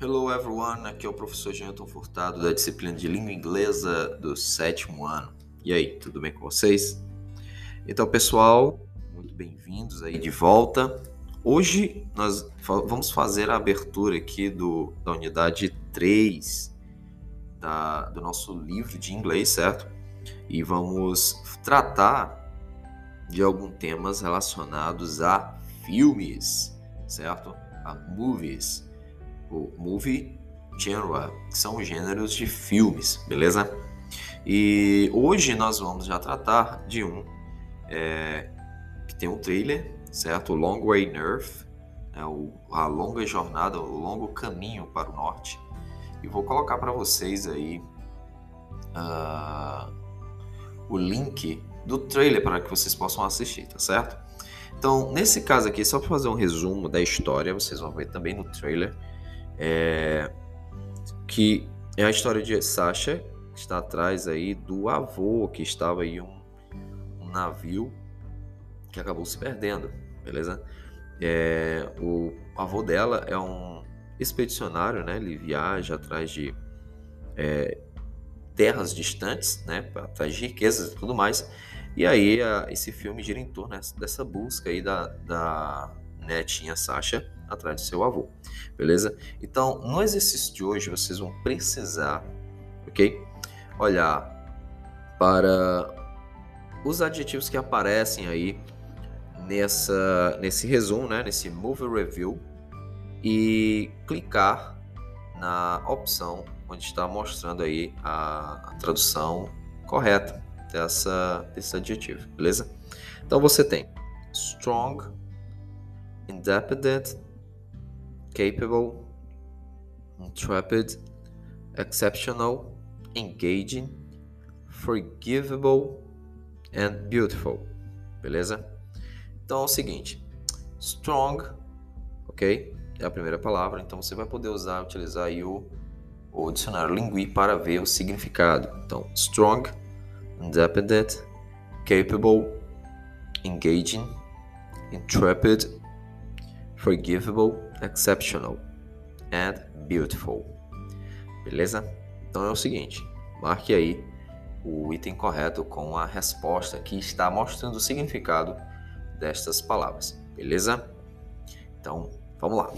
Hello everyone, aqui é o professor Jonathan Furtado da disciplina de língua inglesa do sétimo ano. E aí, tudo bem com vocês? Então, pessoal, muito bem-vindos aí de volta. Hoje nós vamos fazer a abertura aqui do, da unidade 3 da, do nosso livro de inglês, certo? E vamos tratar de alguns temas relacionados a filmes, certo? A movies o movie genre, que são os gêneros de filmes, beleza? E hoje nós vamos já tratar de um é, que tem um trailer, certo? O Long Way North, é o, a longa jornada, o longo caminho para o norte. E vou colocar para vocês aí uh, o link do trailer para que vocês possam assistir, tá certo? Então, nesse caso aqui, só para fazer um resumo da história, vocês vão ver também no trailer é, que é a história de Sasha, que está atrás aí do avô que estava em um, um navio que acabou se perdendo, beleza? É, o avô dela é um expedicionário, né? Ele viaja atrás de é, terras distantes, né? Atrás de riquezas e tudo mais. E aí a, esse filme gira em torno dessa busca aí da, da netinha Sasha atrás do seu avô, beleza? Então, no exercício de hoje, vocês vão precisar, ok? Olhar para os adjetivos que aparecem aí nessa, nesse resumo, né? Nesse Movie Review e clicar na opção onde está mostrando aí a, a tradução correta dessa, desse adjetivo, beleza? Então você tem strong, independent, capable, intrepid, exceptional, engaging, forgivable and beautiful. Beleza? Então é o seguinte: strong, ok? É a primeira palavra, então você vai poder usar, utilizar o, o dicionário Lingui para ver o significado. Então, strong, independent, capable, engaging, intrepid, forgivable, exceptional and beautiful. Beleza? Então é o seguinte, marque aí o item correto com a resposta que está mostrando o significado destas palavras. Beleza? Então, vamos lá.